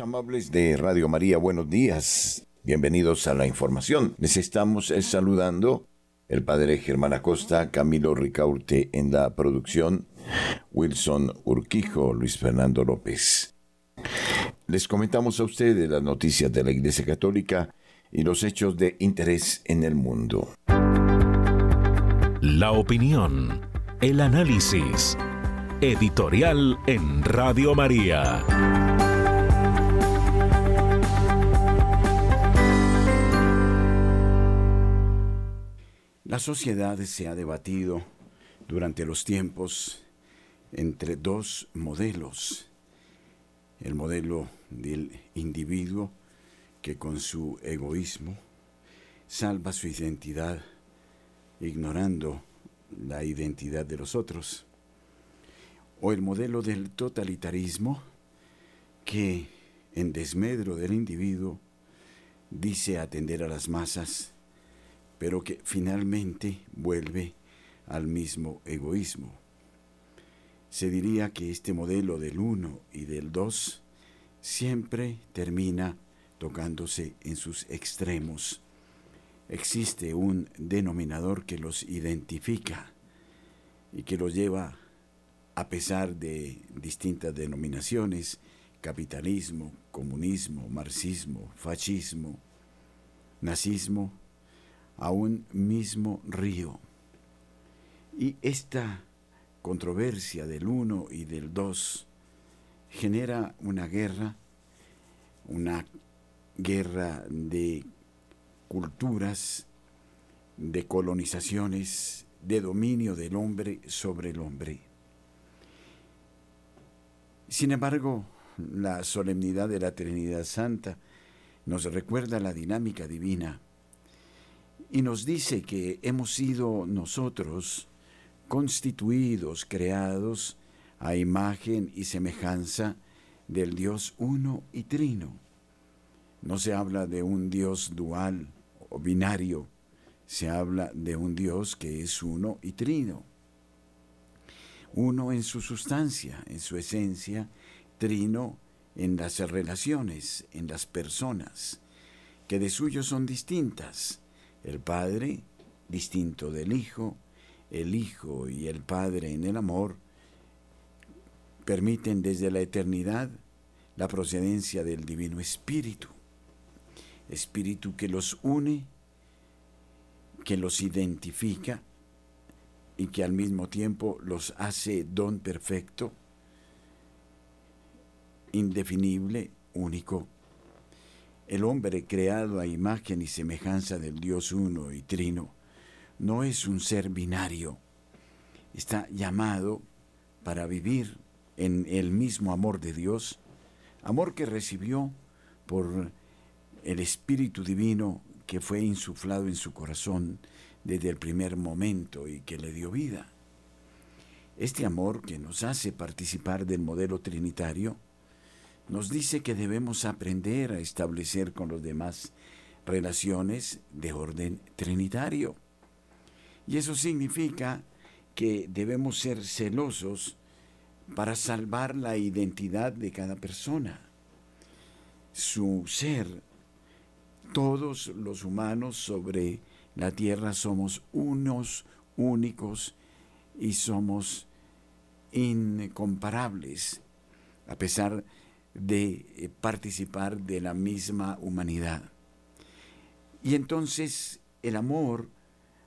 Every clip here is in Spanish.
Amables de Radio María, buenos días. Bienvenidos a la información. Les estamos eh, saludando el padre Germán Acosta, Camilo Ricaurte en la producción, Wilson Urquijo, Luis Fernando López. Les comentamos a ustedes las noticias de la Iglesia Católica y los hechos de interés en el mundo. La opinión, el análisis, editorial en Radio María. La sociedad se ha debatido durante los tiempos entre dos modelos. El modelo del individuo que con su egoísmo salva su identidad ignorando la identidad de los otros. O el modelo del totalitarismo que en desmedro del individuo dice atender a las masas pero que finalmente vuelve al mismo egoísmo. Se diría que este modelo del uno y del dos siempre termina tocándose en sus extremos. Existe un denominador que los identifica y que los lleva, a pesar de distintas denominaciones, capitalismo, comunismo, marxismo, fascismo, nazismo, a un mismo río. Y esta controversia del uno y del dos genera una guerra, una guerra de culturas, de colonizaciones, de dominio del hombre sobre el hombre. Sin embargo, la solemnidad de la Trinidad Santa nos recuerda la dinámica divina y nos dice que hemos sido nosotros constituidos, creados a imagen y semejanza del Dios uno y trino. No se habla de un Dios dual o binario, se habla de un Dios que es uno y trino. Uno en su sustancia, en su esencia, trino en las relaciones, en las personas, que de suyo son distintas el Padre distinto del Hijo, el Hijo y el Padre en el amor, permiten desde la eternidad la procedencia del Divino Espíritu, Espíritu que los une, que los identifica y que al mismo tiempo los hace don perfecto, indefinible, único el hombre creado a imagen y semejanza del Dios uno y trino no es un ser binario. Está llamado para vivir en el mismo amor de Dios, amor que recibió por el Espíritu Divino que fue insuflado en su corazón desde el primer momento y que le dio vida. Este amor que nos hace participar del modelo trinitario nos dice que debemos aprender a establecer con los demás relaciones de orden trinitario. Y eso significa que debemos ser celosos para salvar la identidad de cada persona, su ser. Todos los humanos sobre la tierra somos unos, únicos y somos incomparables, a pesar de de eh, participar de la misma humanidad. Y entonces el amor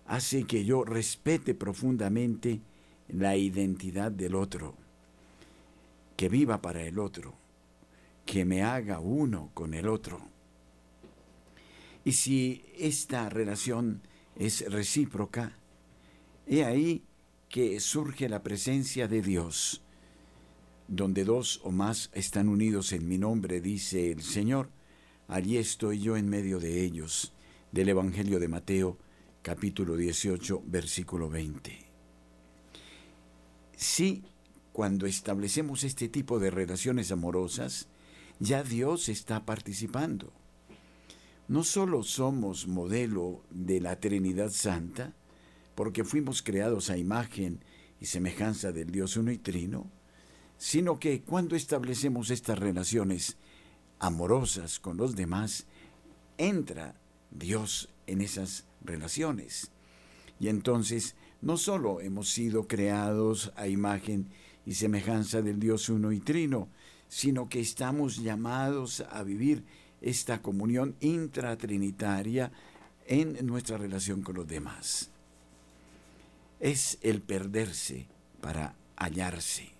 hace que yo respete profundamente la identidad del otro, que viva para el otro, que me haga uno con el otro. Y si esta relación es recíproca, he ahí que surge la presencia de Dios, donde dos o más están unidos en mi nombre, dice el Señor, allí estoy yo en medio de ellos. Del Evangelio de Mateo, capítulo 18, versículo 20. Sí, cuando establecemos este tipo de relaciones amorosas, ya Dios está participando. No solo somos modelo de la Trinidad Santa, porque fuimos creados a imagen y semejanza del Dios uno y trino, sino que cuando establecemos estas relaciones amorosas con los demás, entra Dios en esas relaciones. Y entonces no solo hemos sido creados a imagen y semejanza del Dios uno y trino, sino que estamos llamados a vivir esta comunión intratrinitaria en nuestra relación con los demás. Es el perderse para hallarse.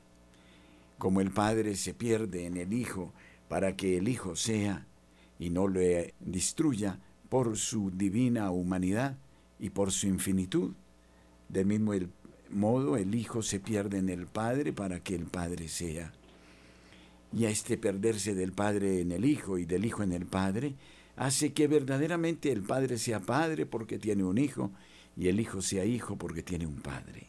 Como el Padre se pierde en el Hijo para que el Hijo sea y no le destruya por su divina humanidad y por su infinitud. Del mismo modo, el Hijo se pierde en el Padre para que el Padre sea. Y a este perderse del Padre en el Hijo y del Hijo en el Padre, hace que verdaderamente el Padre sea Padre porque tiene un Hijo y el Hijo sea Hijo porque tiene un Padre.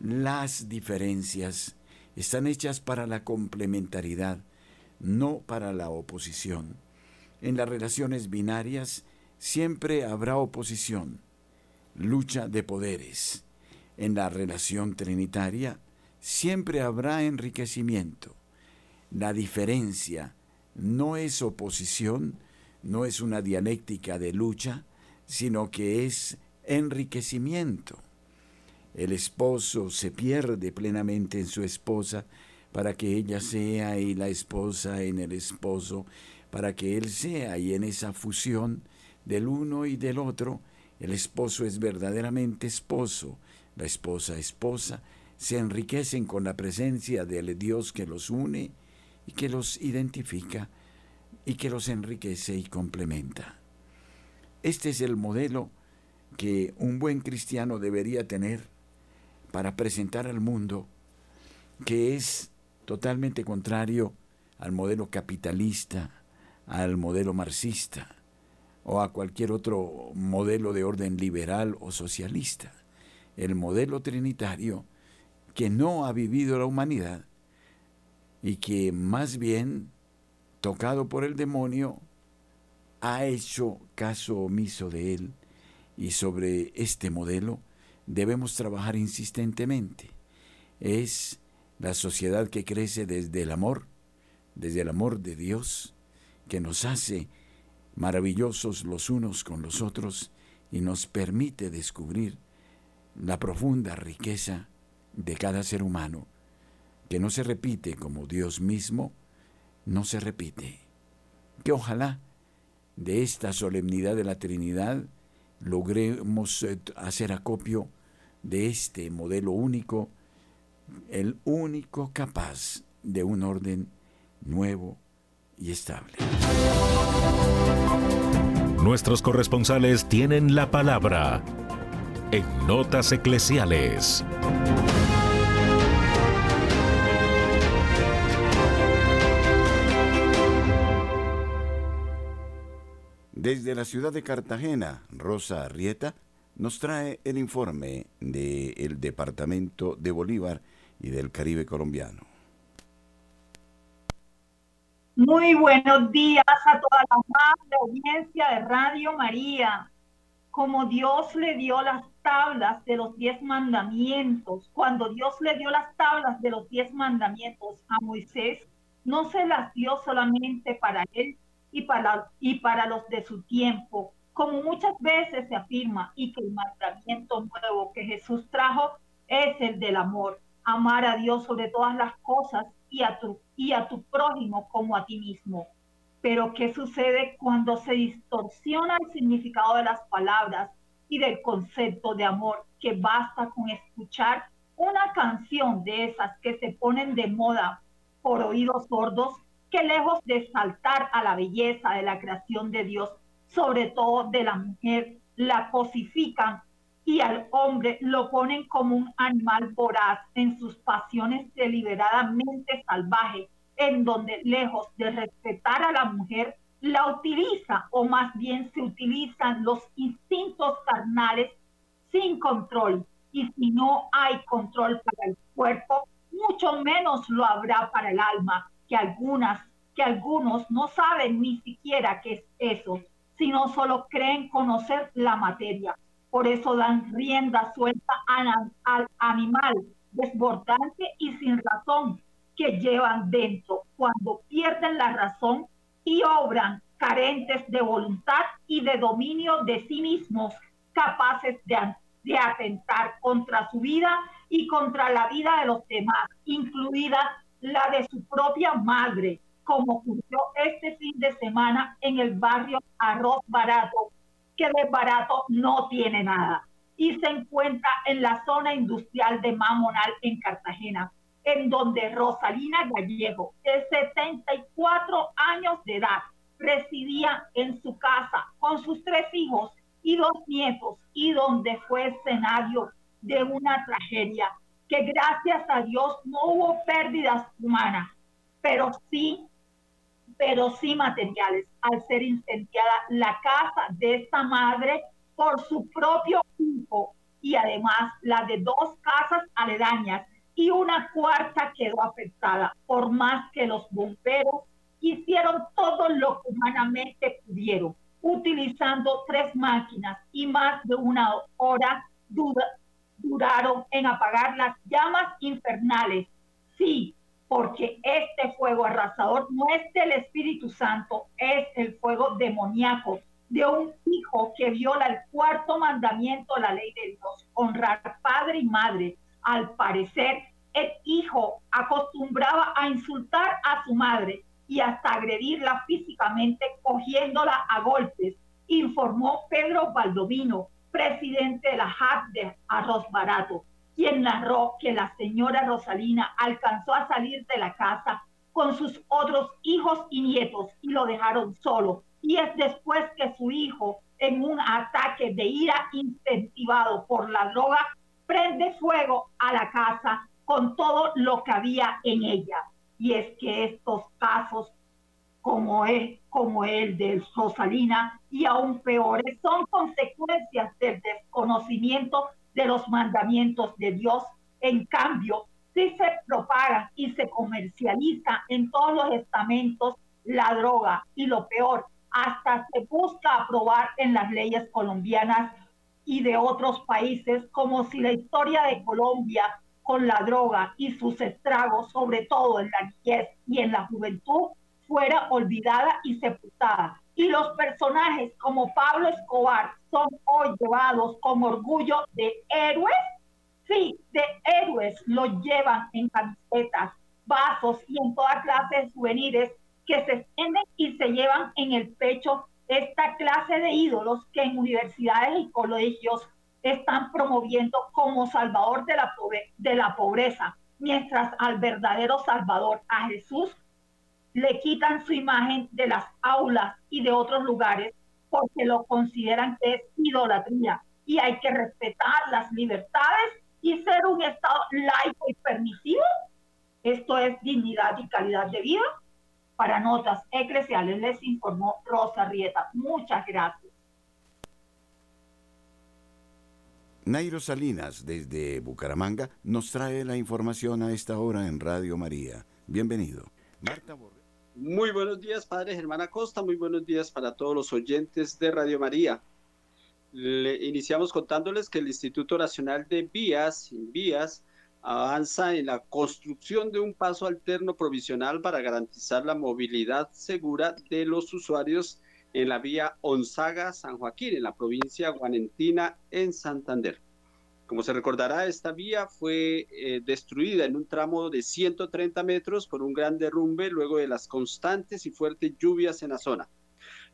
Las diferencias están hechas para la complementariedad, no para la oposición. En las relaciones binarias siempre habrá oposición, lucha de poderes. En la relación trinitaria siempre habrá enriquecimiento. La diferencia no es oposición, no es una dialéctica de lucha, sino que es enriquecimiento. El esposo se pierde plenamente en su esposa para que ella sea y la esposa en el esposo, para que él sea y en esa fusión del uno y del otro, el esposo es verdaderamente esposo, la esposa esposa, se enriquecen con la presencia del Dios que los une y que los identifica y que los enriquece y complementa. Este es el modelo que un buen cristiano debería tener para presentar al mundo, que es totalmente contrario al modelo capitalista, al modelo marxista o a cualquier otro modelo de orden liberal o socialista. El modelo trinitario que no ha vivido la humanidad y que más bien, tocado por el demonio, ha hecho caso omiso de él y sobre este modelo debemos trabajar insistentemente. Es la sociedad que crece desde el amor, desde el amor de Dios, que nos hace maravillosos los unos con los otros y nos permite descubrir la profunda riqueza de cada ser humano, que no se repite como Dios mismo, no se repite. Que ojalá de esta solemnidad de la Trinidad logremos eh, hacer acopio de este modelo único, el único capaz de un orden nuevo y estable. Nuestros corresponsales tienen la palabra en Notas Eclesiales. Desde la ciudad de Cartagena, Rosa Arrieta nos trae el informe del Departamento de Bolívar y del Caribe colombiano. Muy buenos días a toda la amable audiencia de Radio María. Como Dios le dio las tablas de los diez mandamientos, cuando Dios le dio las tablas de los diez mandamientos a Moisés, no se las dio solamente para él y para, y para los de su tiempo, como muchas veces se afirma, y que el mandamiento nuevo que Jesús trajo es el del amor, amar a Dios sobre todas las cosas y a tu, y a tu prójimo como a ti mismo. Pero ¿qué sucede cuando se distorsiona el significado de las palabras y del concepto de amor? Que basta con escuchar una canción de esas que se ponen de moda por oídos sordos, que lejos de saltar a la belleza de la creación de Dios, sobre todo de la mujer, la cosifican y al hombre lo ponen como un animal voraz en sus pasiones deliberadamente salvajes, en donde lejos de respetar a la mujer, la utiliza o más bien se utilizan los instintos carnales sin control. Y si no hay control para el cuerpo, mucho menos lo habrá para el alma, que algunas, que algunos no saben ni siquiera qué es eso sino solo creen conocer la materia. Por eso dan rienda suelta al, animal desbordante y sin razón que llevan dentro. cuando pierden la razón y obran carentes de voluntad y de dominio de sí mismos, capaces de, atentar contra su vida y contra la vida de los demás, incluida la de su propia madre, como ocurrió este fin de semana en el barrio Arroz Barato, que de barato no tiene nada, y se encuentra en la zona industrial de Mamonal en Cartagena, en donde Rosalina Gallego, de 74 años de edad, residía en su casa con sus tres hijos y dos nietos, y donde fue escenario de una tragedia, que gracias a Dios no hubo pérdidas humanas, pero sí, pero sí materiales, al ser incendiada la casa de esta madre por su propio hijo y además la de dos casas aledañas y una cuarta quedó afectada, por más que los bomberos hicieron todo lo humanamente pudieron, utilizando tres máquinas y más de una hora duraron en apagar las llamas infernales. Sí, porque este fuego arrasador no es del Espíritu Santo, es el fuego demoníaco de un hijo que viola el cuarto mandamiento, la ley de Dios, honrar padre y madre. Al parecer, el hijo acostumbraba a insultar a su madre y hasta agredirla físicamente cogiéndola a golpes, informó Pedro Baldovino, presidente de la JAP de Arroz Barato, quien narró que la señora Rosalina alcanzó a salir de la casa con sus otros hijos y nietos y lo dejaron solo. Y es después que su hijo, en un ataque de ira incentivado por la droga, prende fuego a la casa con todo lo que había en ella. Y es que estos casos, como, es, como el de Rosalina y aún peores, son consecuencias del desconocimiento de los mandamientos de Dios. En cambio, si se propaga y se comercializa en todos los estamentos la droga y lo peor, hasta se busca aprobar en las leyes colombianas y de otros países como si la historia de Colombia con la droga y sus estragos, sobre todo en la niñez y en la juventud, fuera olvidada y sepultada. Y los personajes como Pablo Escobar son hoy llevados con orgullo de héroes. Sí, de héroes lo llevan en camisetas, vasos y en toda clase de souvenirs que se extienden y se llevan en el pecho esta clase de ídolos que en universidades y colegios están promoviendo como salvador de la, de la pobreza, mientras al verdadero salvador, a Jesús, le quitan su imagen de las aulas y de otros lugares porque lo consideran que es idolatría y hay que respetar las libertades y ser un Estado laico y permisivo. Esto es dignidad y calidad de vida. Para notas eclesiales les informó Rosa Rieta. Muchas gracias. Nairo Salinas, desde Bucaramanga, nos trae la información a esta hora en Radio María. Bienvenido. Marta Muy buenos días, Padre Germán Acosta. Muy buenos días para todos los oyentes de Radio María iniciamos contándoles que el Instituto Nacional de Vías, Vías, avanza en la construcción de un paso alterno provisional para garantizar la movilidad segura de los usuarios en la vía Onzaga-San Joaquín, en la provincia guanentina, en Santander. Como se recordará, esta vía fue eh, destruida en un tramo de 130 metros por un gran derrumbe luego de las constantes y fuertes lluvias en la zona.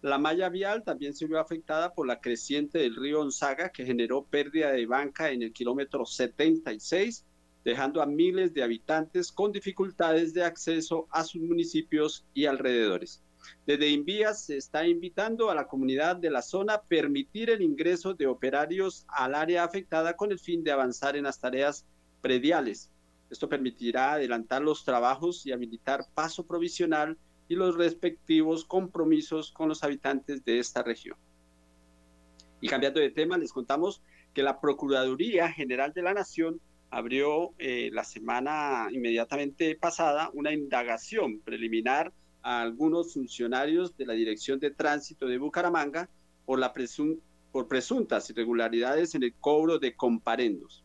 La malla vial también se vio afectada por la creciente del río Onzaga, que generó pérdida de banca en el kilómetro 76, dejando a miles de habitantes con dificultades de acceso a sus municipios y alrededores. Desde Invías se está invitando a la comunidad de la zona a permitir el ingreso de operarios al área afectada con el fin de avanzar en las tareas prediales. Esto permitirá adelantar los trabajos y habilitar paso provisional y los respectivos compromisos con los habitantes de esta región. Y cambiando de tema, les contamos que la Procuraduría General de la Nación abrió eh, la semana inmediatamente pasada una indagación preliminar a algunos funcionarios de la Dirección de Tránsito de Bucaramanga por, la por presuntas irregularidades en el cobro de comparendos.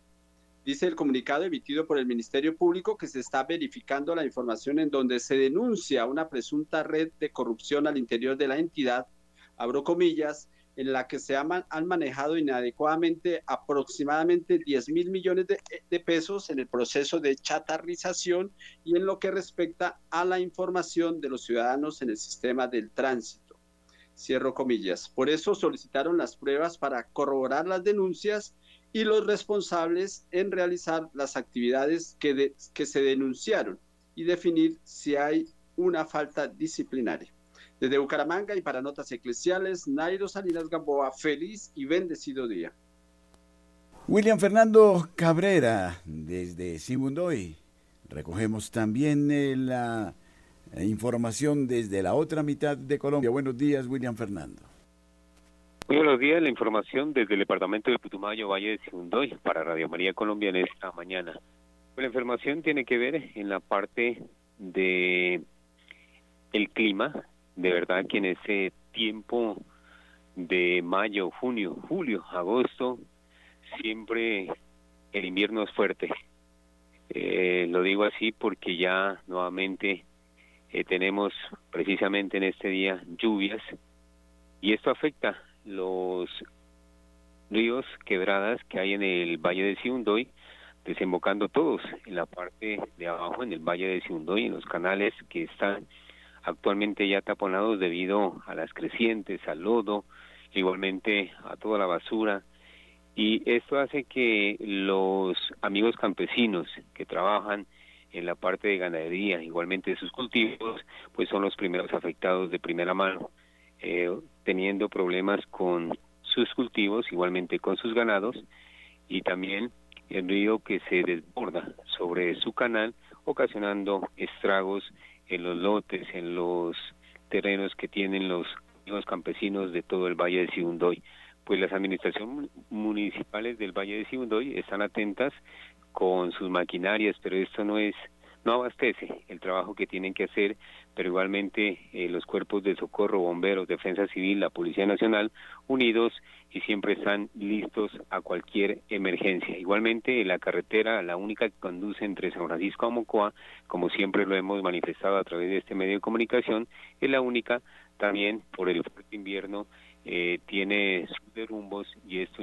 Dice el comunicado emitido por el Ministerio Público que se está verificando la información en donde se denuncia una presunta red de corrupción al interior de la entidad, abro comillas, en la que se han, manejado inadecuadamente aproximadamente 10 mil millones de, pesos en el proceso de chatarrización y en lo que respecta a la información de los ciudadanos en el sistema del tránsito. Cierro comillas. Por eso solicitaron las pruebas para corroborar las denuncias y los responsables en realizar las actividades que se denunciaron y definir si hay una falta disciplinaria. Desde Bucaramanga y para Notas Eclesiales, Nairo Salinas Gamboa, feliz y bendecido día. William Fernando Cabrera, desde Simundoy. Recogemos también eh, la información desde la otra mitad de Colombia. Buenos días, William Fernando. Muy buenos días, la información desde el departamento de Putumayo, Valle de Simundoy, para Radio María Colombia en esta mañana. Pues la información tiene que ver en la parte de el clima, de verdad que en ese tiempo de mayo, junio, julio, agosto, siempre el invierno es fuerte. Eh, lo digo así porque ya nuevamente eh, tenemos precisamente en este día lluvias y esto afecta los ríos, quebradas que hay en el Valle de Siundoy, desembocando todos en la parte de abajo, en el Valle de Siundoy, en los canales que están actualmente ya taponados debido a las crecientes, al lodo, igualmente a toda la basura. Y esto hace que los amigos campesinos que trabajan en la parte de ganadería, igualmente de sus cultivos, pues son los primeros afectados de primera mano eh, teniendo problemas con sus cultivos, igualmente con sus ganados, y también el río que se desborda sobre su canal, ocasionando estragos en los lotes, en los terrenos que tienen los, los campesinos de todo el Valle de Sibundoy. Pues las administraciones municipales del Valle de Sibundoy están atentas con sus maquinarias, pero esto no es no abastece el trabajo que tienen que hacer, pero igualmente eh, los cuerpos de socorro, bomberos, defensa civil, la Policía Nacional, unidos y siempre están listos a cualquier emergencia. Igualmente, la carretera, la única que conduce entre San Francisco a Mocoa, como siempre lo hemos manifestado a través de este medio de comunicación, es la única también por el fuerte invierno eh, tiene sus derrumbos y esto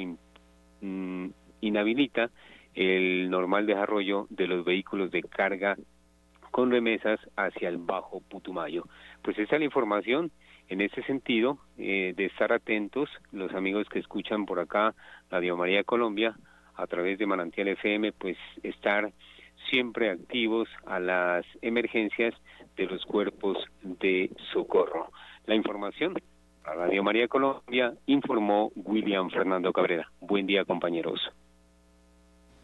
mm, inhabilita el normal desarrollo de los vehículos de carga con remesas hacia el Bajo Putumayo. Pues esa es la información en ese sentido, eh, de estar atentos, los amigos que escuchan por acá Radio María Colombia, a través de Manantial FM, pues estar siempre activos a las emergencias de los cuerpos de socorro. La información a Radio María Colombia informó William Fernando Cabrera. Buen día, compañeros.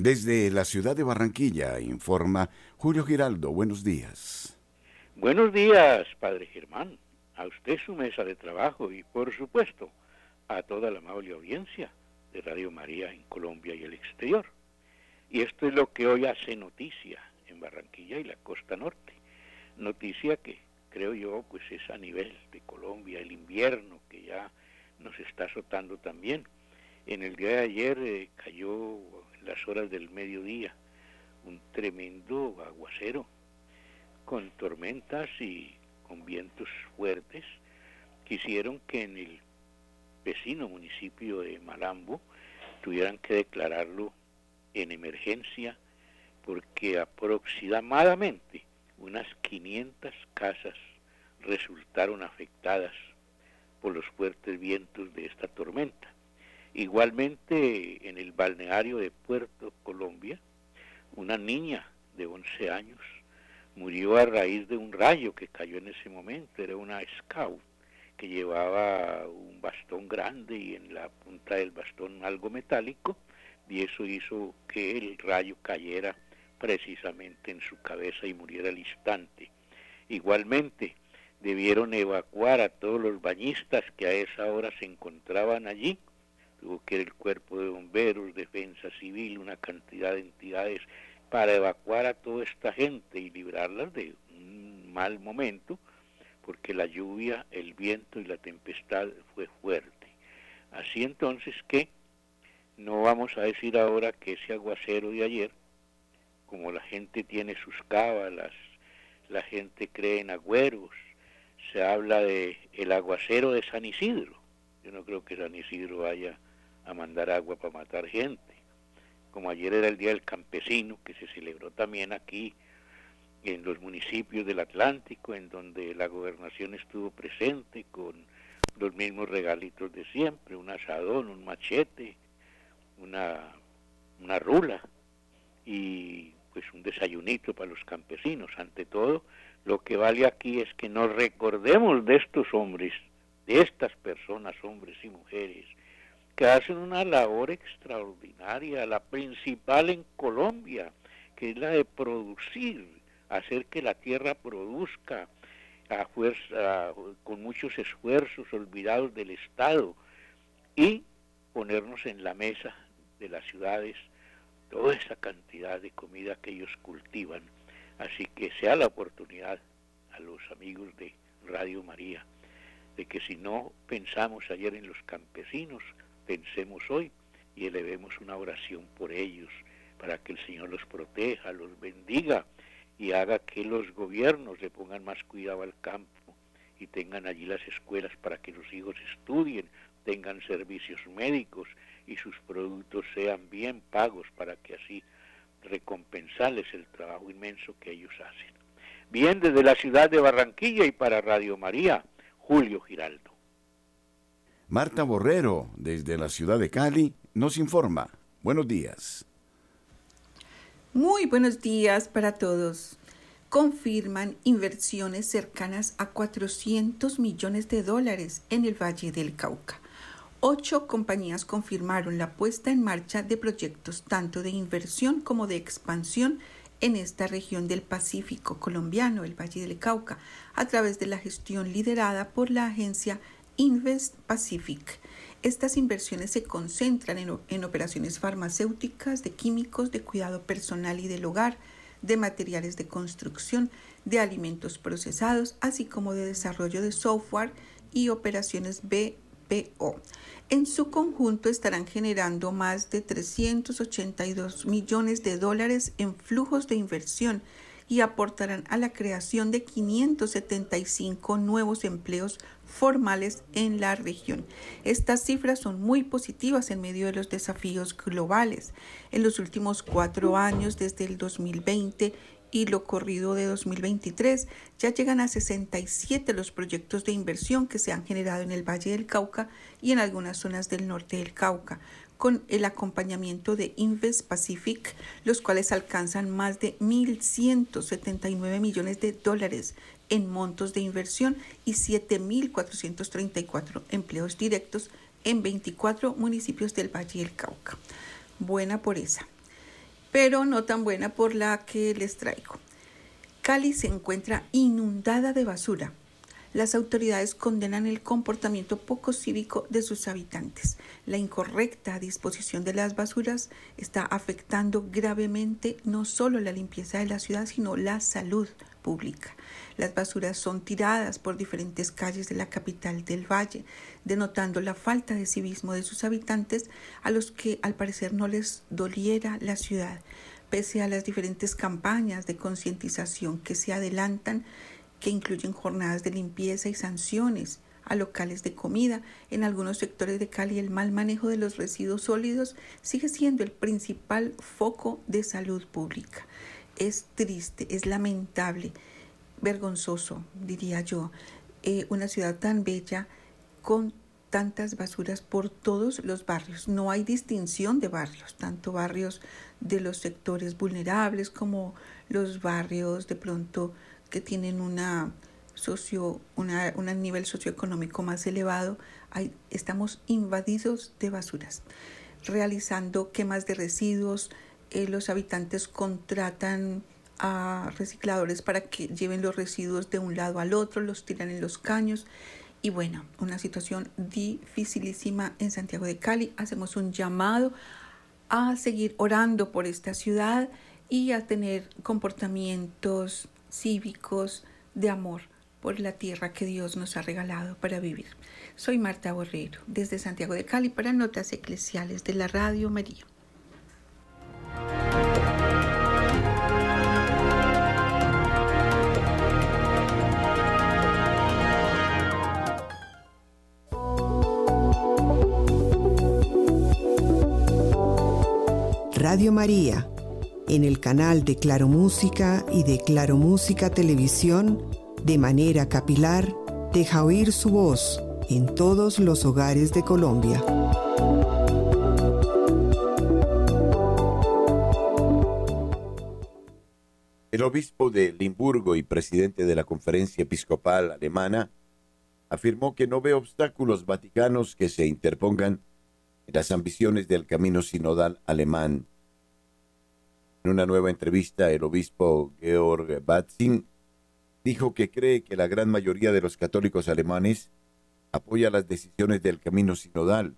Desde la ciudad de Barranquilla informa Julio Giraldo. Buenos días. Buenos días, Padre Germán. A usted su mesa de trabajo y, por supuesto, a toda la amable audiencia de Radio María en Colombia y el exterior. Y esto es lo que hoy hace noticia en Barranquilla y la costa norte. Noticia que creo yo pues es a nivel de Colombia, el invierno que ya nos está azotando también. En el día de ayer eh, cayó las horas del mediodía, un tremendo aguacero con tormentas y con vientos fuertes que hicieron que en el vecino municipio de Malambo tuvieran que declararlo en emergencia porque aproximadamente unas 500 casas resultaron afectadas por los fuertes vientos de esta tormenta. Igualmente en el balneario de Puerto Colombia, una niña de 11 años murió a raíz de un rayo que cayó en ese momento. Era una scout que llevaba un bastón grande y en la punta del bastón algo metálico y eso hizo que el rayo cayera precisamente en su cabeza y muriera al instante. Igualmente, debieron evacuar a todos los bañistas que a esa hora se encontraban allí tuvo que el cuerpo de bomberos, defensa civil, una cantidad de entidades para evacuar a toda esta gente y librarlas de un mal momento, porque la lluvia, el viento y la tempestad fue fuerte. Así entonces que No vamos a decir ahora que ese aguacero de ayer, como la gente tiene sus cábalas, la gente cree en agüeros, se habla de el aguacero de San Isidro. Yo no creo que San Isidro vaya a mandar agua para matar gente. Como ayer era el Día del Campesino, que se celebró también aquí en los municipios del Atlántico, en donde la gobernación estuvo presente con los mismos regalitos de siempre, un asadón, un machete, una, una rula y pues un desayunito para los campesinos. Ante todo, lo que vale aquí es que nos recordemos de estos hombres, de estas personas, hombres y mujeres, que hacen una labor extraordinaria, la principal en Colombia, que es la de producir, hacer que la tierra produzca con muchos esfuerzos olvidados del Estado y ponernos en la mesa de las ciudades toda esa cantidad de comida que ellos cultivan. Así que sea la oportunidad a los amigos de Radio María de que si no pensamos ayer en los campesinos, pensemos hoy y elevemos una oración por ellos para que el Señor los proteja, los bendiga y haga que los gobiernos le pongan más cuidado al campo y tengan allí las escuelas para que los hijos estudien, tengan servicios médicos y sus productos sean bien pagos para que así recompensarles el trabajo inmenso que ellos hacen. Bien, desde la ciudad de Barranquilla y para Radio María, Julio Giraldo. Marta Borrero, desde la ciudad de Cali, nos informa. Buenos días. Muy buenos días para todos. Confirman inversiones cercanas a 400 millones de dólares en el Valle del Cauca ocho compañías confirmaron la puesta en marcha de proyectos tanto de inversión como de expansión en esta región del Pacífico colombiano, el Valle del Cauca, a través de la gestión liderada por la agencia Invest Pacific. Estas inversiones se concentran en, en, operaciones farmacéuticas, de químicos, de cuidado personal y del hogar, de materiales de construcción, de alimentos procesados, así como de desarrollo de software y operaciones BPO. En su conjunto estarán generando más de 382 millones de dólares en flujos de inversión y aportarán a la creación de 575 nuevos empleos formales en la región. Estas cifras son muy positivas en medio de los desafíos globales. En los últimos cuatro años, desde el 2020, y lo corrido de 2023. Ya llegan a 67 los proyectos de inversión que se han generado en el Valle del Cauca y en algunas zonas del norte del Cauca, con el acompañamiento de Invest Pacific, los cuales alcanzan más de 1.179 millones de dólares en montos de inversión y 7.434 empleos directos en 24 municipios del Valle del Cauca. Buena por esa pero no tan buena por la que les traigo. Cali se encuentra inundada de basura. Las autoridades condenan el comportamiento poco cívico de sus habitantes. La incorrecta disposición de las basuras está afectando gravemente no solo la limpieza de la ciudad, sino la salud pública. Las basuras son tiradas por diferentes calles de la capital del valle, denotando la falta de civismo de sus habitantes a los que al parecer no les doliera la ciudad, pese a las diferentes campañas de concientización que se adelantan, que incluyen jornadas de limpieza y sanciones a locales de comida. En algunos sectores de Cali el mal manejo de los residuos sólidos sigue siendo el principal foco de salud pública. Es triste, es lamentable vergonzoso, diría yo, eh, una ciudad tan bella con tantas basuras por todos los barrios. No hay distinción de barrios, tanto barrios de los sectores vulnerables como los barrios de pronto que tienen una socio, una, un nivel socioeconómico más elevado. Hay, estamos invadidos de basuras, realizando quemas de residuos. Eh, los habitantes contratan a recicladores para que lleven los residuos de un lado al otro, los tiran en los caños. Y bueno, una situación dificilísima en Santiago de Cali. Hacemos un llamado a seguir orando por esta ciudad y a tener comportamientos cívicos de amor por la tierra que Dios nos ha regalado para vivir. Soy Marta Borrero, desde Santiago de Cali para Notas Eclesiales de la Radio María. Radio María, en el canal de Claro Música y de Claro Música Televisión, de manera capilar, deja oír su voz en todos los hogares de Colombia. El obispo de Limburgo y presidente de la Conferencia Episcopal Alemana afirmó que no ve obstáculos vaticanos que se interpongan en las ambiciones del camino sinodal alemán. En una nueva entrevista, el obispo Georg Batzin dijo que cree que la gran mayoría de los católicos alemanes apoya las decisiones del camino sinodal,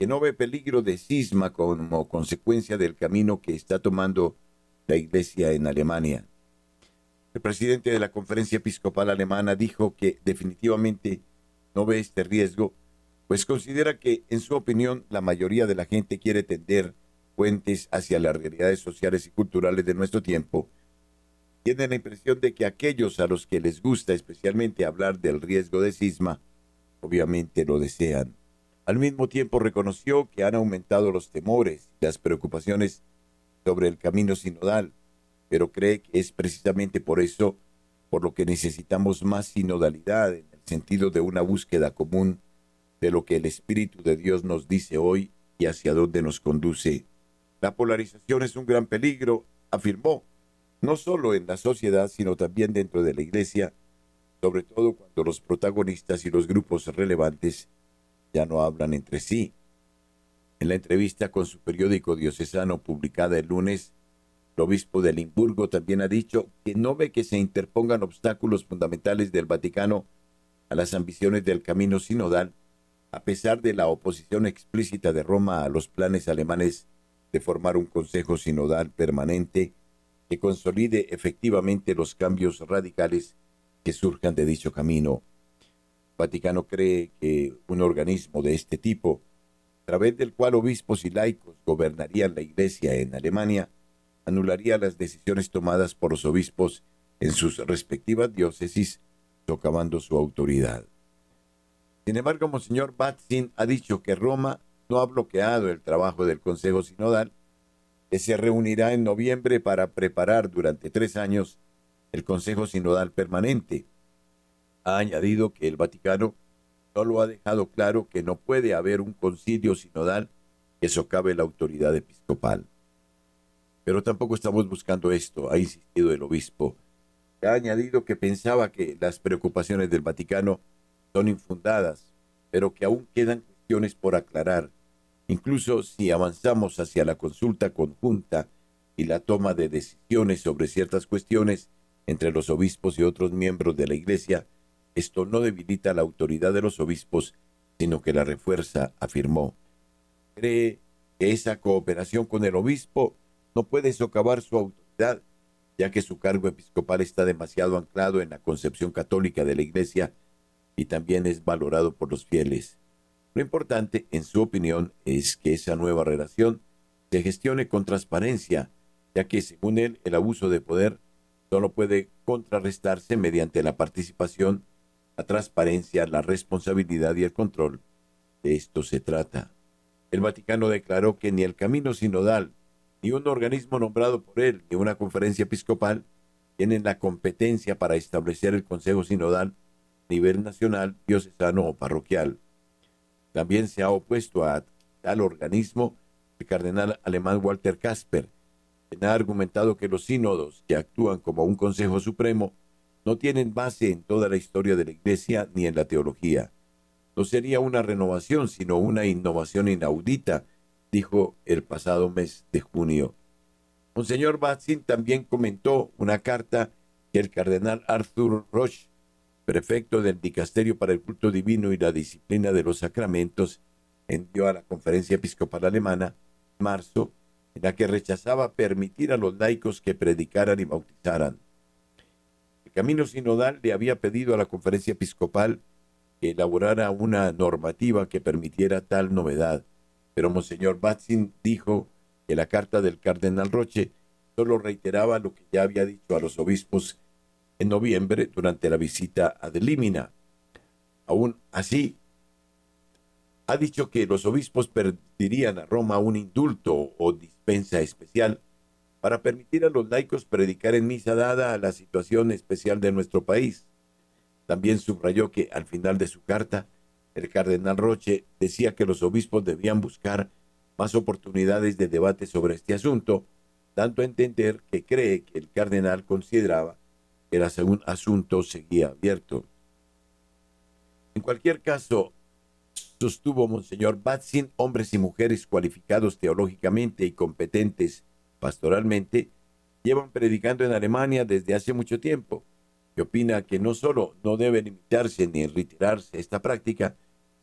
que no ve peligro de cisma como consecuencia del camino que está tomando la Iglesia en Alemania. El presidente de la Conferencia Episcopal Alemana dijo que definitivamente no ve este riesgo, pues considera que, en su opinión, la mayoría de la gente quiere tender puentes hacia las realidades sociales y culturales de nuestro tiempo tienen la impresión de que aquellos a los que les gusta especialmente hablar del riesgo de cisma, obviamente lo desean. Al mismo tiempo reconoció que han aumentado los temores y las preocupaciones sobre el camino sinodal, pero cree que es precisamente por eso por lo que necesitamos más sinodalidad en el sentido de una búsqueda común de lo que el Espíritu de Dios nos dice hoy y hacia dónde nos conduce. La polarización es un gran peligro, afirmó, no solo en la sociedad, sino también dentro de la Iglesia, sobre todo cuando los protagonistas y los grupos relevantes ya no hablan entre sí. En la entrevista con su periódico diocesano publicada el lunes, el obispo de Limburgo también ha dicho que no ve que se interpongan obstáculos fundamentales del Vaticano a las ambiciones del camino sinodal, a pesar de la oposición explícita de Roma a los planes alemanes de formar un consejo sinodal permanente que consolide efectivamente los cambios radicales que surjan de dicho camino. Vaticano cree que un organismo de este tipo, través del cual obispos y laicos gobernarían la Iglesia en Alemania, anularía las decisiones tomadas por los obispos en sus respectivas diócesis, socavando su autoridad. Sin embargo, Monseñor Batzin ha dicho que Roma no ha bloqueado el trabajo del Consejo Sinodal que se reunirá en noviembre para preparar durante tres años el Consejo Sinodal Permanente. Ha añadido que el Vaticano solo ha dejado claro que no puede haber un concilio sinodal que socave la autoridad episcopal. Pero tampoco estamos buscando esto, ha insistido el obispo. Ha añadido que pensaba que las preocupaciones del Vaticano son infundadas, pero que aún quedan cuestiones por aclarar Incluso si avanzamos hacia la consulta conjunta y la toma de decisiones sobre ciertas cuestiones entre los obispos y otros miembros de la Iglesia, esto no debilita la autoridad de los obispos, sino que la refuerza, afirmó. Cree que esa cooperación con el obispo no puede socavar su autoridad, ya que su cargo episcopal está demasiado anclado en la concepción católica de la Iglesia y también es valorado por los fieles. Lo importante, en su opinión, es que esa nueva relación se gestione con transparencia, ya que, según él, el abuso de poder solo puede contrarrestarse mediante la participación, la transparencia, la responsabilidad y el control. De esto se trata. El Vaticano declaró que ni el camino sinodal, ni un organismo nombrado por él, ni una conferencia episcopal tienen la competencia para establecer el Consejo Sinodal a nivel nacional, diocesano o parroquial. También se ha opuesto a tal organismo el cardenal alemán Walter Kasper, quien ha argumentado que los sínodos, que actúan como un Consejo Supremo, no tienen base en toda la historia de la Iglesia ni en la teología. No sería una renovación, sino una innovación inaudita, dijo el pasado mes de junio. Monseñor Batzin también comentó una carta que el cardenal Arthur Roche prefecto del Dicasterio para el Culto Divino y la Disciplina de los Sacramentos, envió a la Conferencia Episcopal Alemana en marzo, en la que rechazaba permitir a los laicos que predicaran y bautizaran. Camino Sinodal le había pedido a la conferencia episcopal que elaborara una normativa que permitiera tal novedad, pero Monseñor Batzin dijo que la carta del cardenal Roche solo reiteraba lo que ya había dicho a los obispos en noviembre durante la visita a Delímina. Aún así, ha dicho que los obispos pedirían a Roma un indulto o dispensa especial para permitir a los laicos predicar en misa dada a la situación especial de nuestro país. También subrayó que al final de su carta, el cardenal Roche decía que los obispos debían buscar más oportunidades de debate sobre este asunto, dando a entender que cree que el cardenal consideraba que el asunto seguía abierto. En cualquier caso, sostuvo Monseñor Batzin, hombres y mujeres cualificados teológicamente y competentes pastoralmente, llevan predicando en Alemania desde hace mucho tiempo, que opina que no solo no debe limitarse ni retirarse esta práctica,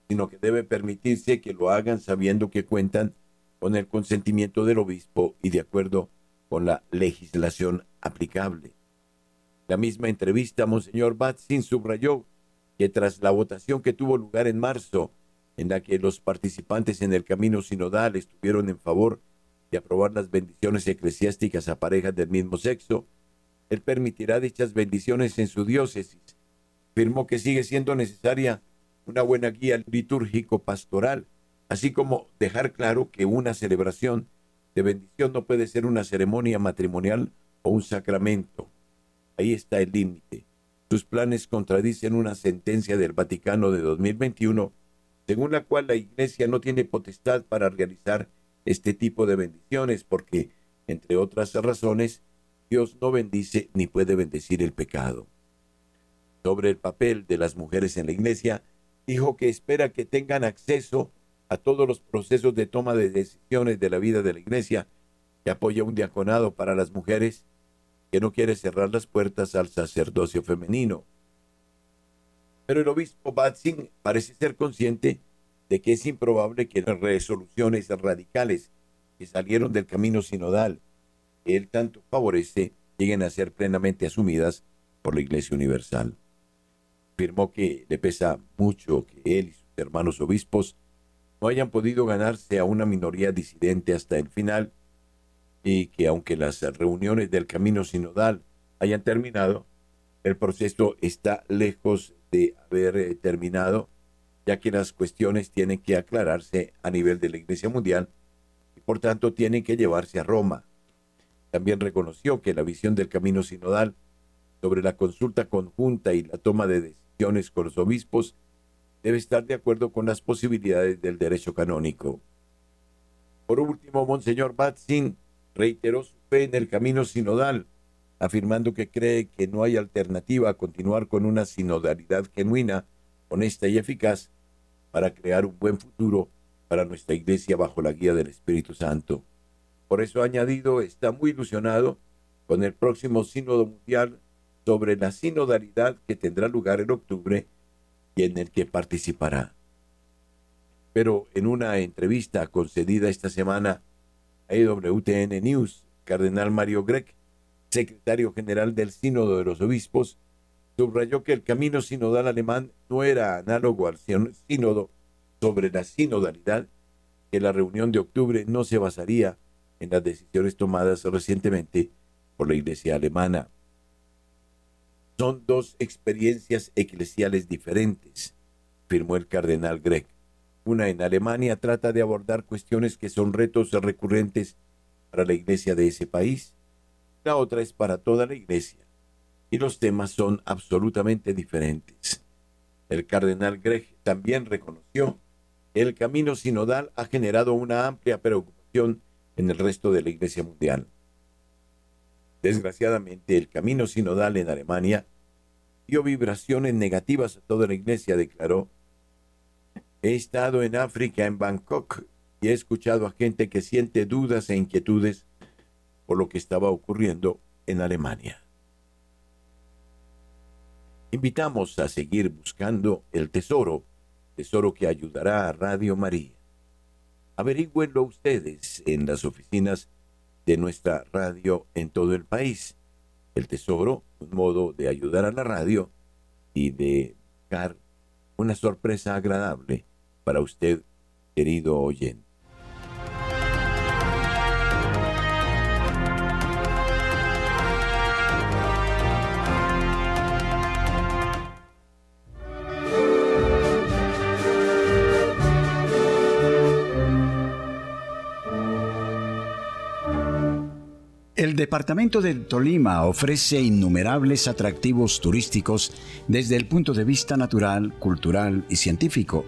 sino que debe permitirse que lo hagan sabiendo que cuentan con el consentimiento del obispo y de acuerdo con la legislación aplicable. La misma entrevista, Monseñor Batzin subrayó que tras la votación que tuvo lugar en marzo, en la que los participantes en el camino sinodal estuvieron en favor de aprobar las bendiciones eclesiásticas a parejas del mismo sexo, él permitirá dichas bendiciones en su diócesis. Afirmó que sigue siendo necesaria una buena guía litúrgico pastoral, así como dejar claro que una celebración de bendición no puede ser una ceremonia matrimonial o un sacramento. Ahí está el límite. Sus planes contradicen una sentencia del Vaticano de 2021, según la cual la Iglesia no tiene potestad para realizar este tipo de bendiciones porque, entre otras razones, Dios no bendice ni puede bendecir el pecado. Sobre el papel de las mujeres en la iglesia, dijo que espera que tengan acceso a todos los procesos de toma de decisiones de la vida de la iglesia, que apoya un diaconado para las mujeres, que no quiere cerrar las puertas al sacerdocio femenino. Pero el obispo Batzin parece ser consciente de que es improbable que las resoluciones radicales que salieron del camino sinodal que él tanto favorece lleguen a ser plenamente asumidas por la Iglesia Universal. Afirmó que le pesa mucho que él y sus hermanos obispos no hayan podido ganarse a una minoría disidente hasta el final y que aunque las reuniones del camino sinodal hayan terminado, el proceso está lejos de haber eh, terminado ya que las cuestiones tienen que aclararse a nivel de la Iglesia Mundial y por tanto tienen que llevarse a Roma. También reconoció que la visión del camino sinodal sobre la consulta conjunta y la toma de decisiones con los obispos debe estar de acuerdo con las posibilidades del derecho canónico. Por último, Monseñor Batzin reiteró su fe en el camino sinodal, afirmando que cree que no hay alternativa a continuar con una sinodalidad genuina, honesta y eficaz para crear un buen futuro para nuestra iglesia bajo la guía del Espíritu Santo. Por eso ha añadido, está muy ilusionado con el próximo sínodo mundial sobre la sinodalidad que tendrá lugar en octubre y en el que participará. Pero en una entrevista concedida esta semana a EWTN News, Cardenal Mario Grech, secretario general del Sínodo de los Obispos, subrayó que el camino sinodal alemán no era análogo al sínodo sobre la sinodalidad, que la reunión de octubre no se basaría en las decisiones tomadas recientemente por la Iglesia alemana. Son dos experiencias eclesiales diferentes, afirmó el cardenal Greg. Una en Alemania trata de abordar cuestiones que son retos recurrentes para la iglesia de ese país. La otra es para toda la iglesia y los temas son absolutamente diferentes. El cardenal Greg también reconoció que el camino sinodal ha generado una amplia preocupación en el resto de la Iglesia mundial. Desgraciadamente, el camino sinodal en Alemania dio vibraciones negativas a toda la Iglesia, declaró. He estado en África, en Bangkok, y he escuchado a gente que siente dudas e inquietudes por lo que estaba ocurriendo en Alemania. Invitamos a seguir buscando el tesoro, tesoro que ayudará a Radio María. Averigüenlo ustedes en las oficinas de nuestra radio en todo el país. el tesoro, un modo de ayudar a la radio y de dar una sorpresa agradable para usted, querido oyente. Departamento del Tolima ofrece innumerables atractivos turísticos desde el punto de vista natural, cultural y científico.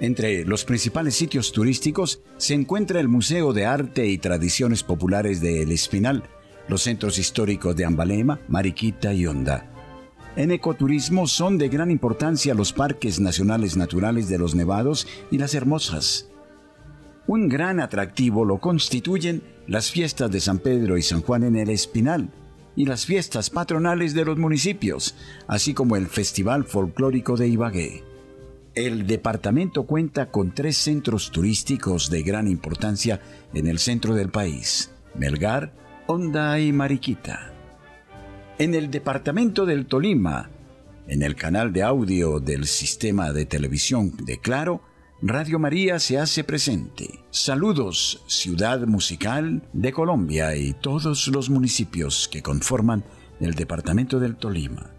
Entre los principales sitios turísticos se encuentra el Museo de Arte y Tradiciones Populares de El Espinal, los centros históricos de Ambalema, Mariquita y Honda. En ecoturismo son de gran importancia los parques nacionales naturales de los Nevados y las Hermosas. Un gran atractivo lo constituyen las fiestas de San Pedro y San Juan en el Espinal y las fiestas patronales de los municipios, así como el Festival Folclórico de Ibagué. El departamento cuenta con tres centros turísticos de gran importancia en el centro del país, Melgar, Honda y Mariquita. En el departamento del Tolima, en el canal de audio del sistema de televisión de Claro, Radio María se hace presente. Saludos, ciudad musical de Colombia y todos los municipios que conforman el departamento del Tolima.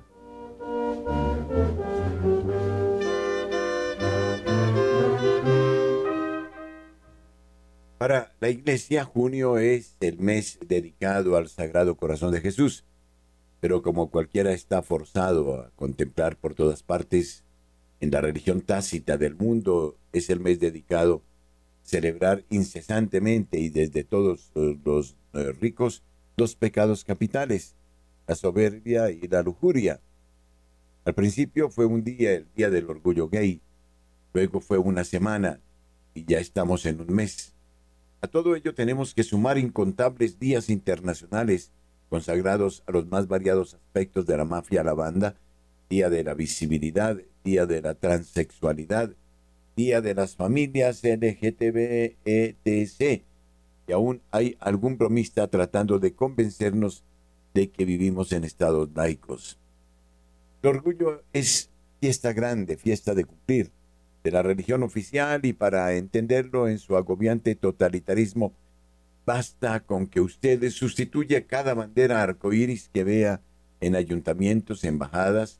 Para la iglesia, junio es el mes dedicado al Sagrado Corazón de Jesús, pero como cualquiera está forzado a contemplar por todas partes en la religión tácita del mundo es el mes dedicado a celebrar incesantemente y desde todos los eh, ricos dos pecados capitales, la soberbia y la lujuria. Al principio fue un día, el día del orgullo gay, luego fue una semana y ya estamos en un mes. A todo ello tenemos que sumar incontables días internacionales consagrados a los más variados aspectos de la mafia la banda, día de la visibilidad, día de la transexualidad, día de las familias LGTB, etc. Y aún hay algún bromista tratando de convencernos de que vivimos en estados laicos. El orgullo es fiesta grande, fiesta de cumplir, de la religión oficial y para entenderlo en su agobiante totalitarismo, basta con que usted sustituya cada bandera arcoíris que vea en ayuntamientos, embajadas,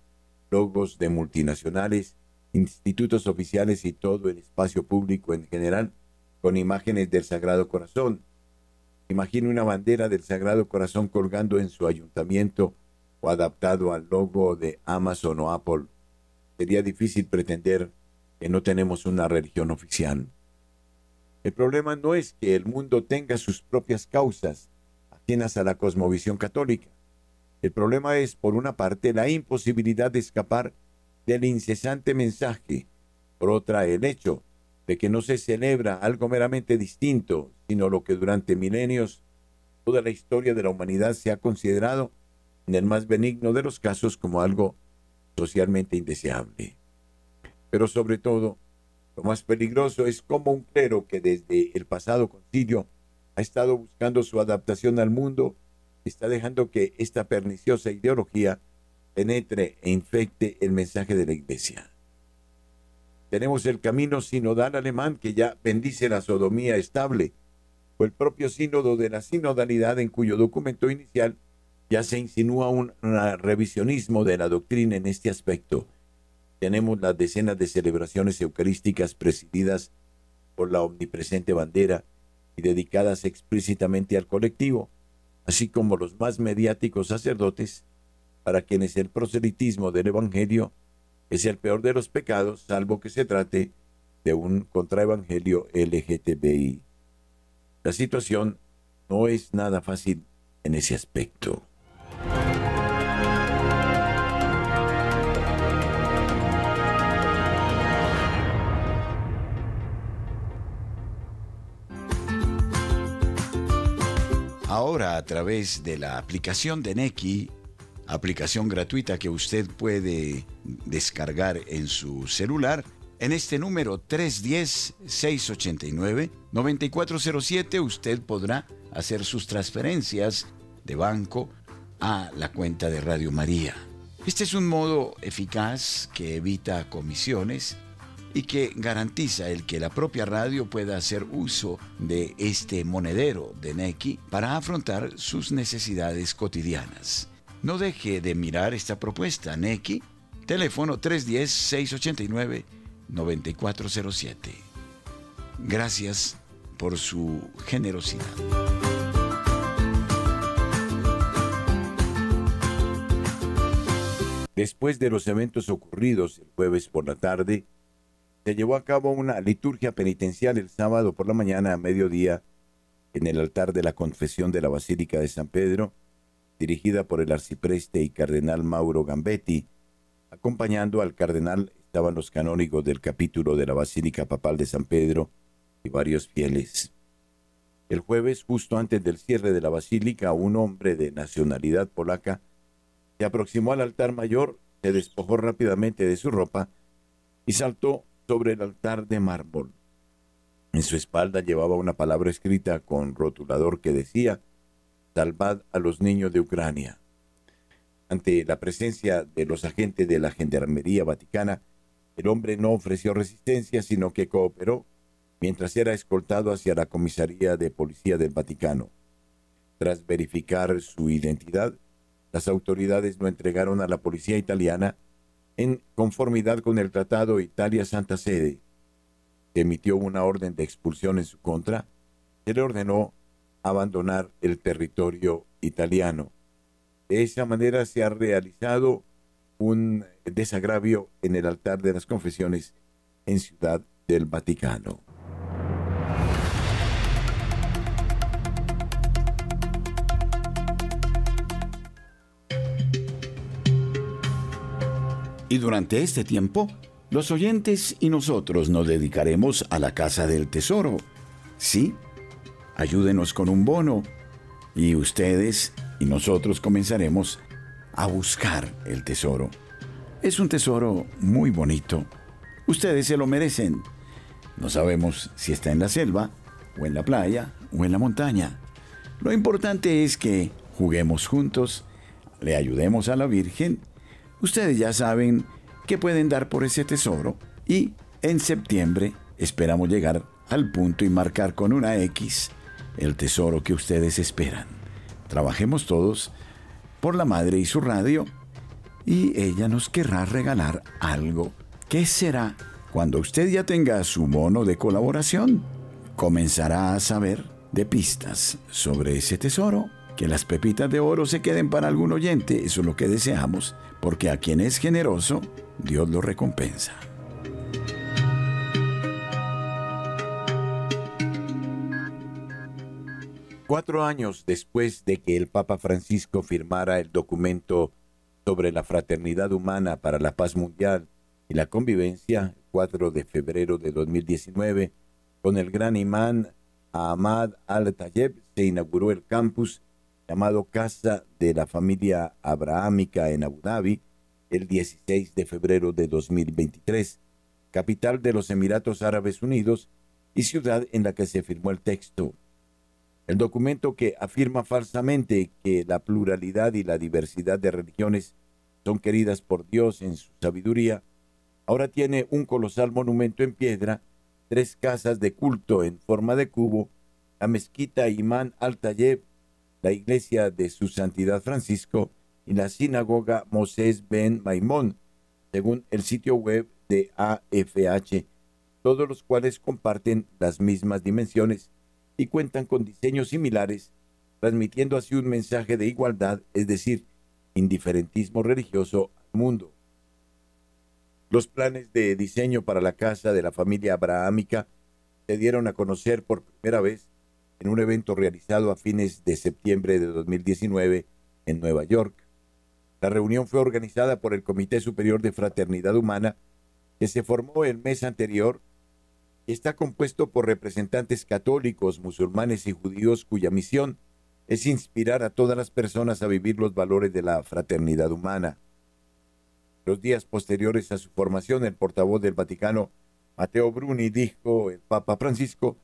logos de multinacionales, institutos oficiales y todo el espacio público en general con imágenes del Sagrado Corazón. Imagine una bandera del Sagrado Corazón colgando en su ayuntamiento o adaptado al logo de Amazon o Apple. Sería difícil pretender que no tenemos una religión oficial. El problema no es que el mundo tenga sus propias causas ajenas a la cosmovisión católica. El problema es, por una parte, la imposibilidad de escapar del incesante mensaje, por otra, el hecho de que no se celebra algo meramente distinto, sino lo que durante milenios toda la historia de la humanidad se ha considerado, en el más benigno de los casos, como algo socialmente indeseable. Pero sobre todo, lo más peligroso es como un clero que desde el pasado concilio ha estado buscando su adaptación al mundo está dejando que esta perniciosa ideología penetre e infecte el mensaje de la Iglesia. Tenemos el camino sinodal alemán que ya bendice la sodomía estable, o el propio sínodo de la sinodalidad en cuyo documento inicial ya se insinúa un revisionismo de la doctrina en este aspecto. Tenemos las decenas de celebraciones eucarísticas presididas por la omnipresente bandera y dedicadas explícitamente al colectivo, así como los más mediáticos sacerdotes, para quienes el proselitismo del Evangelio es el peor de los pecados, salvo que se trate de un contraevangelio LGTBI. La situación no es nada fácil en ese aspecto. Ahora a través de la aplicación de Neki, aplicación gratuita que usted puede descargar en su celular, en este número 310-689-9407 usted podrá hacer sus transferencias de banco a la cuenta de Radio María. Este es un modo eficaz que evita comisiones y que garantiza el que la propia radio pueda hacer uso de este monedero de Neki para afrontar sus necesidades cotidianas. No deje de mirar esta propuesta, Neki, teléfono 310-689-9407. Gracias por su generosidad. Después de los eventos ocurridos el jueves por la tarde, se llevó a cabo una liturgia penitencial el sábado por la mañana a mediodía en el altar de la confesión de la Basílica de San Pedro, dirigida por el arcipreste y cardenal Mauro Gambetti. Acompañando al cardenal estaban los canónigos del capítulo de la Basílica Papal de San Pedro y varios fieles. El jueves, justo antes del cierre de la basílica, un hombre de nacionalidad polaca se aproximó al altar mayor, se despojó rápidamente de su ropa y saltó sobre el altar de mármol. En su espalda llevaba una palabra escrita con rotulador que decía, Salvad a los niños de Ucrania. Ante la presencia de los agentes de la Gendarmería Vaticana, el hombre no ofreció resistencia, sino que cooperó mientras era escoltado hacia la comisaría de policía del Vaticano. Tras verificar su identidad, las autoridades lo entregaron a la policía italiana en conformidad con el Tratado Italia-Santa Sede. emitió una orden de expulsión en su contra. Se le ordenó abandonar el territorio italiano. De esa manera se ha realizado un desagravio en el altar de las confesiones en Ciudad del Vaticano. Y durante este tiempo, los oyentes y nosotros nos dedicaremos a la Casa del Tesoro. Sí, ayúdenos con un bono y ustedes y nosotros comenzaremos a buscar el tesoro. Es un tesoro muy bonito. Ustedes se lo merecen. No sabemos si está en la selva, o en la playa, o en la montaña. Lo importante es que juguemos juntos, le ayudemos a la Virgen Ustedes ya saben que pueden dar por ese tesoro y en septiembre esperamos llegar al punto y marcar con una X el tesoro que ustedes esperan. Trabajemos todos por la madre y su radio y ella nos querrá regalar algo. ¿Qué será? Cuando usted ya tenga su bono de colaboración, comenzará a saber de pistas sobre ese tesoro que las pepitas de oro se queden para algún oyente, eso es lo que deseamos, porque a quien es generoso, Dios lo recompensa. Cuatro años después de que el Papa Francisco firmara el documento sobre la fraternidad humana para la paz mundial y la convivencia, 4 de febrero de 2019, con el gran imán Ahmad al-Tayeb se inauguró el campus llamado Casa de la Familia Abrahámica en Abu Dhabi el 16 de febrero de 2023, capital de los Emiratos Árabes Unidos y ciudad en la que se firmó el texto. El documento que afirma falsamente que la pluralidad y la diversidad de religiones son queridas por Dios en su sabiduría, ahora tiene un colosal monumento en piedra, tres casas de culto en forma de cubo, la mezquita Imán al-Tayeb la iglesia de su santidad Francisco y la sinagoga Mosés Ben Maimón, según el sitio web de AFH, todos los cuales comparten las mismas dimensiones y cuentan con diseños similares, transmitiendo así un mensaje de igualdad, es decir, indiferentismo religioso al mundo. Los planes de diseño para la casa de la familia abrahámica se dieron a conocer por primera vez en un evento realizado a fines de septiembre de 2019 en Nueva York. La reunión fue organizada por el Comité Superior de Fraternidad Humana, que se formó el mes anterior y está compuesto por representantes católicos, musulmanes y judíos cuya misión es inspirar a todas las personas a vivir los valores de la fraternidad humana. Los días posteriores a su formación, el portavoz del Vaticano, Mateo Bruni, dijo el Papa Francisco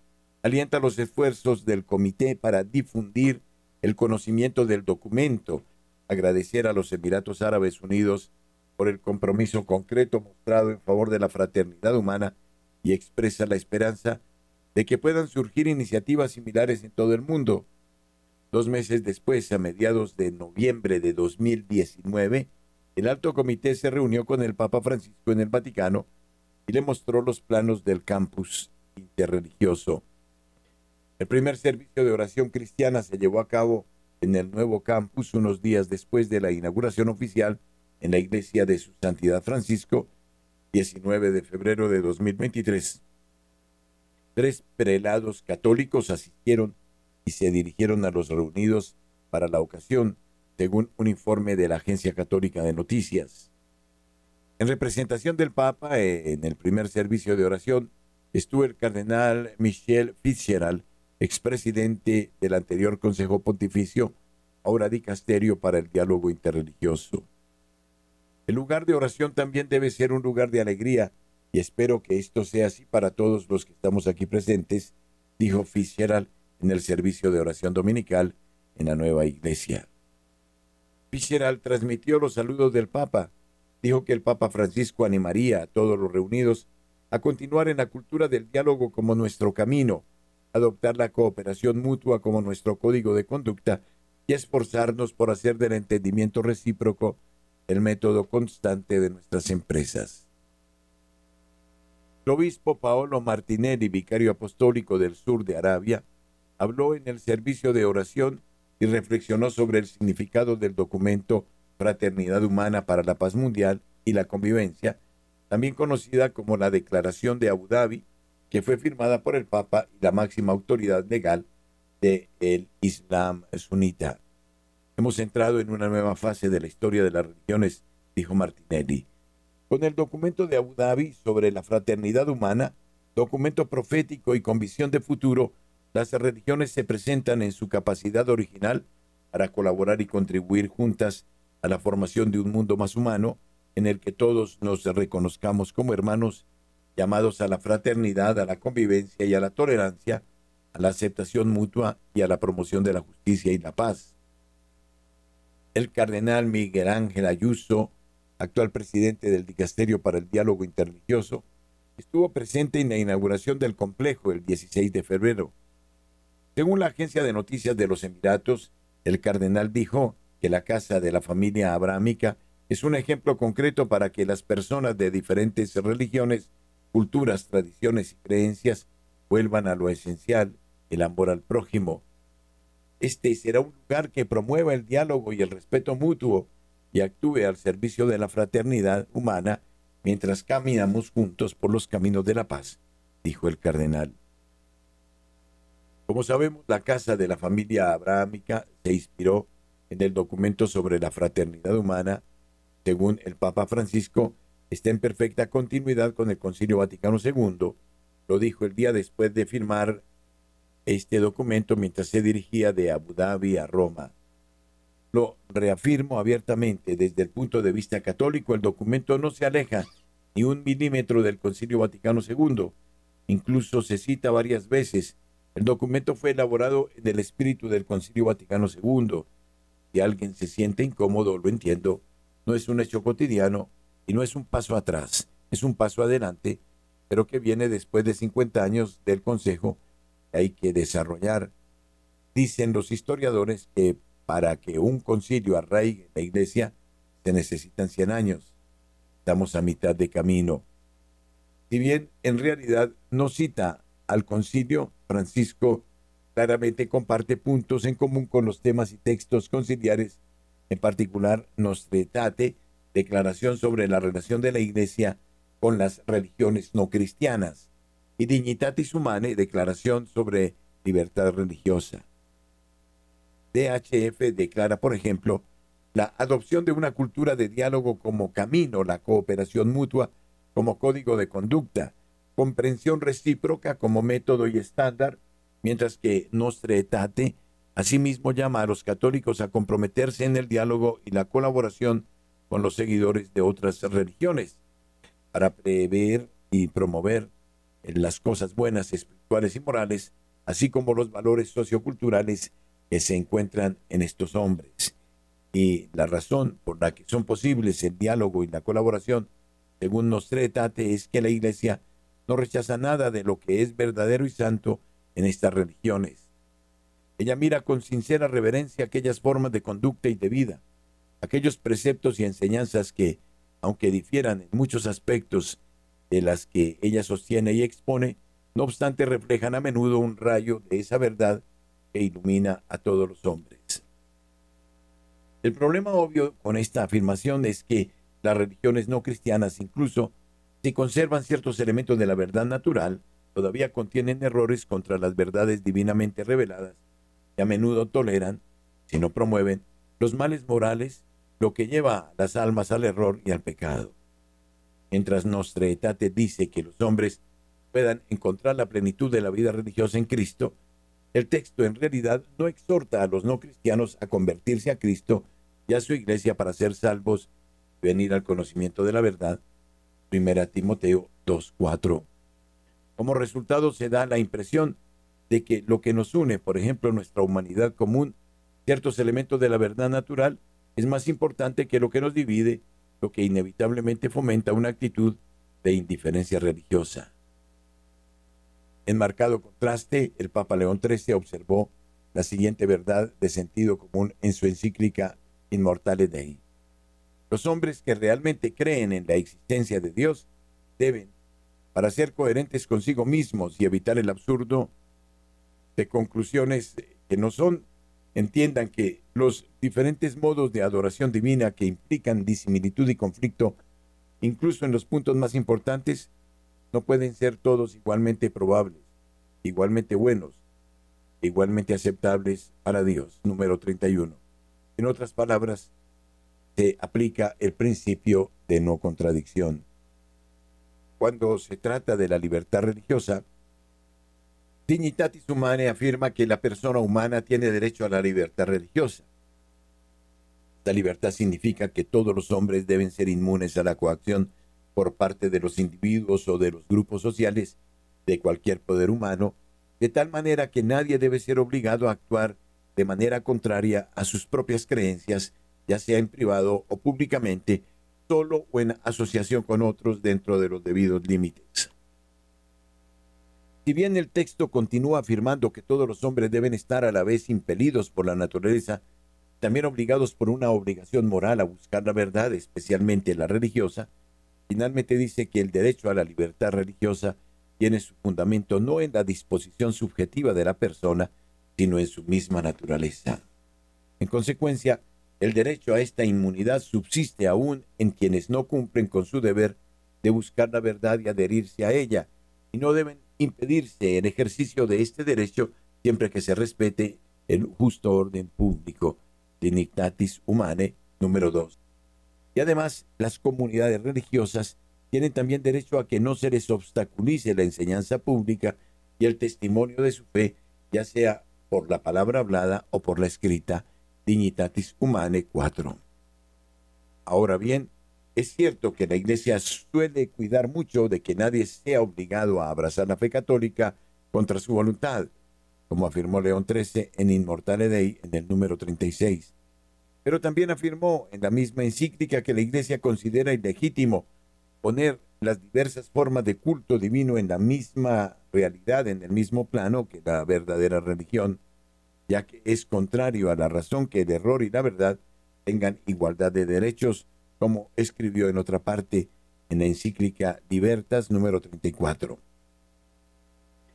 alienta los esfuerzos del comité para difundir el conocimiento del documento agradecer a los Emiratos Árabes Unidos por el compromiso concreto mostrado en favor de la fraternidad humana y expresa la esperanza de que puedan surgir iniciativas similares en todo el mundo. Dos meses después, a mediados de noviembre de 2019, el alto comité se reunió con el Papa Francisco en el Vaticano y le mostró los planos del campus interreligioso. El primer servicio de oración cristiana se llevó a cabo en el nuevo campus unos días después de la inauguración oficial en la iglesia de su Santidad Francisco, 19 de febrero de 2023. Tres prelados católicos asistieron y se dirigieron a los reunidos para la ocasión, según un informe de la Agencia Católica de Noticias. En representación del Papa, eh, en el primer servicio de oración, estuvo el cardenal Michel Fitzgerald, expresidente del anterior Consejo Pontificio, ahora dicasterio para el diálogo interreligioso. El lugar de oración también debe ser un lugar de alegría y espero que esto sea así para todos los que estamos aquí presentes, dijo Fitzgerald en el servicio de oración dominical en la nueva iglesia. Fitzgerald transmitió los saludos del Papa. Dijo que el Papa Francisco animaría a todos los reunidos a continuar en la cultura del diálogo como nuestro camino, adoptar la cooperación mutua como nuestro código de conducta y esforzarnos por hacer del entendimiento recíproco el método constante de nuestras empresas. El obispo Paolo Martinelli, vicario apostólico del sur de Arabia, habló en el servicio de oración y reflexionó sobre el significado del documento Fraternidad Humana para la Paz Mundial y la Convivencia, también conocida como la Declaración de Abu Dhabi, que fue firmada por el Papa y la máxima autoridad legal del el Islam sunita. Hemos entrado en una nueva fase de la historia de las religiones, dijo Martinelli. Con el documento de Abu Dhabi sobre la fraternidad humana, documento profético y con visión de futuro, las religiones se presentan en su capacidad original para colaborar y contribuir juntas a la formación de un mundo más humano en el que todos nos reconozcamos como hermanos llamados a la fraternidad, a la convivencia y a la tolerancia, a la aceptación mutua y a la promoción de la justicia y la paz el cardenal Miguel Ángel Ayuso, actual presidente del Dicasterio para el Diálogo Interreligioso, estuvo presente en la inauguración del complejo el 16 de febrero. Según la agencia de noticias de los Emiratos, el cardenal dijo que la casa de la familia abrámica es un ejemplo concreto para que las personas de diferentes religiones, culturas, tradiciones y creencias vuelvan a lo esencial, el amor al prójimo, este será un lugar que promueva el diálogo y el respeto mutuo y actúe al servicio de la fraternidad humana mientras caminamos juntos por los caminos de la paz, dijo el cardenal. Como sabemos, la casa de la familia abrahámica se inspiró en el documento sobre la fraternidad humana, según el Papa Francisco, está en perfecta continuidad con el Concilio Vaticano II, lo dijo el día después de firmar este documento mientras se dirigía de Abu Dhabi a Roma. Lo reafirmo abiertamente, desde el punto de vista católico, el documento no se aleja ni un milímetro del Concilio Vaticano II. Incluso se cita varias veces. El documento fue elaborado en el espíritu del Concilio Vaticano II. Si alguien se siente incómodo, lo entiendo. No es un hecho cotidiano y no es un paso atrás, es un paso adelante, pero que viene después de 50 años del Consejo hay que desarrollar. Dicen los historiadores que para que un concilio arraigue la iglesia se necesitan 100 años. Estamos a mitad de camino. Si bien en realidad no cita al concilio, Francisco claramente comparte puntos en común con los temas y textos conciliares, en particular Nostretate, declaración sobre la relación de la iglesia con las religiones no cristianas y Dignitatis Humanae, declaración sobre libertad religiosa. DHF declara, por ejemplo, la adopción de una cultura de diálogo como camino, la cooperación mutua como código de conducta, comprensión recíproca como método y estándar, mientras que Nostre Aetate asimismo llama a los católicos a comprometerse en el diálogo y la colaboración con los seguidores de otras religiones para prever y promover las cosas buenas, espirituales y morales, así como los valores socioculturales que se encuentran en estos hombres. y la razón por la que son posibles el diálogo y la colaboración, según Nostre Aetate, es que la Iglesia no rechaza nada de lo que es verdadero y santo en estas religiones. Ella mira con sincera reverencia aquellas formas de conducta y de vida, aquellos preceptos y enseñanzas que, aunque difieran en muchos aspectos de las que ella sostiene y expone, no obstante reflejan a menudo un rayo de esa verdad que ilumina a todos los hombres. El problema obvio con esta afirmación es que las religiones no cristianas, incluso si conservan ciertos elementos de la verdad natural, todavía contienen errores contra las verdades divinamente reveladas y a menudo toleran, si no promueven, los males morales, lo que lleva a las almas al error y al pecado. Mientras Nostra Aetate dice que los hombres puedan encontrar la plenitud de la vida religiosa en Cristo, el texto en realidad no exhorta a los no cristianos a convertirse a Cristo y a su iglesia para ser salvos y venir al conocimiento de la verdad. Primera Timoteo 2.4. Como resultado se da la impresión de que lo que nos une, por ejemplo, nuestra humanidad común, ciertos elementos de la verdad natural, es más importante que lo que nos divide, lo que inevitablemente fomenta una actitud de indiferencia religiosa. En marcado contraste, el Papa León XIII observó la siguiente verdad de sentido común en su encíclica Immortale Dei. Los hombres que realmente creen en la existencia de Dios deben, para ser coherentes consigo mismos y evitar el absurdo de conclusiones que no son, entiendan que los diferentes modos de adoración divina que implican disimilitud y conflicto, incluso en los puntos más importantes, no pueden ser todos igualmente probables, igualmente buenos, igualmente aceptables para Dios. Número 31. En otras palabras, se aplica el principio de no contradicción. Cuando se trata de la libertad religiosa, Dignitatis Humanae afirma que la persona humana tiene derecho a la libertad religiosa. Esta libertad significa que todos los hombres deben ser inmunes a la coacción por parte de los individuos o de los grupos sociales de cualquier poder humano, de tal manera que nadie debe ser obligado a actuar de manera contraria a sus propias creencias, ya sea en privado o públicamente, solo o en asociación con otros dentro de los debidos límites. Si bien el texto continúa afirmando que todos los hombres deben estar a la vez impelidos por la naturaleza, también obligados por una obligación moral a buscar la verdad, especialmente la religiosa, finalmente dice que el derecho a la libertad religiosa tiene su fundamento no en la disposición subjetiva de la persona, sino en su misma naturaleza. En consecuencia, el derecho a esta inmunidad subsiste aún en quienes no cumplen con su deber de buscar la verdad y adherirse a ella, y no deben impedirse el ejercicio de este derecho siempre que se respete el justo orden público, Dignitatis Humanae número 2. Y además, las comunidades religiosas tienen también derecho a que no se les obstaculice la enseñanza pública y el testimonio de su fe, ya sea por la palabra hablada o por la escrita, Dignitatis Humanae 4. Ahora bien, es cierto que la Iglesia suele cuidar mucho de que nadie sea obligado a abrazar la fe católica contra su voluntad, como afirmó León XIII en Inmortale Dei en el número 36 pero también afirmó en la misma encíclica que la Iglesia considera ilegítimo poner las diversas formas de culto divino en la misma realidad, en el mismo plano que la verdadera religión, ya que es contrario a la razón que el error y la verdad tengan igualdad de derechos, como escribió en otra parte en la encíclica Libertas número 34.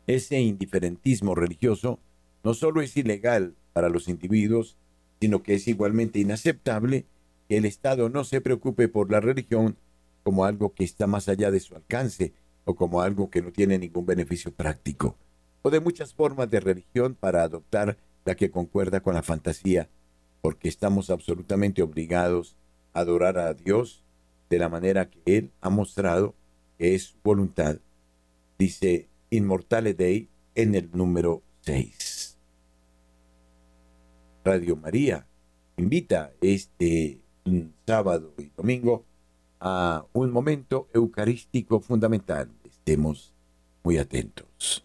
Ese indiferentismo religioso no solo es ilegal para los individuos, sino que es igualmente inaceptable que el Estado no se preocupe por la religión como algo que está más allá de su alcance o como algo que no tiene ningún beneficio práctico, o de muchas formas de religión para adoptar la que concuerda con la fantasía, porque estamos absolutamente obligados adorar a Dios de la manera que Él ha mostrado que es su voluntad, dice Inmortale Dei en el número 6. Radio María invita este sábado y domingo a un momento eucarístico fundamental. Estemos muy atentos.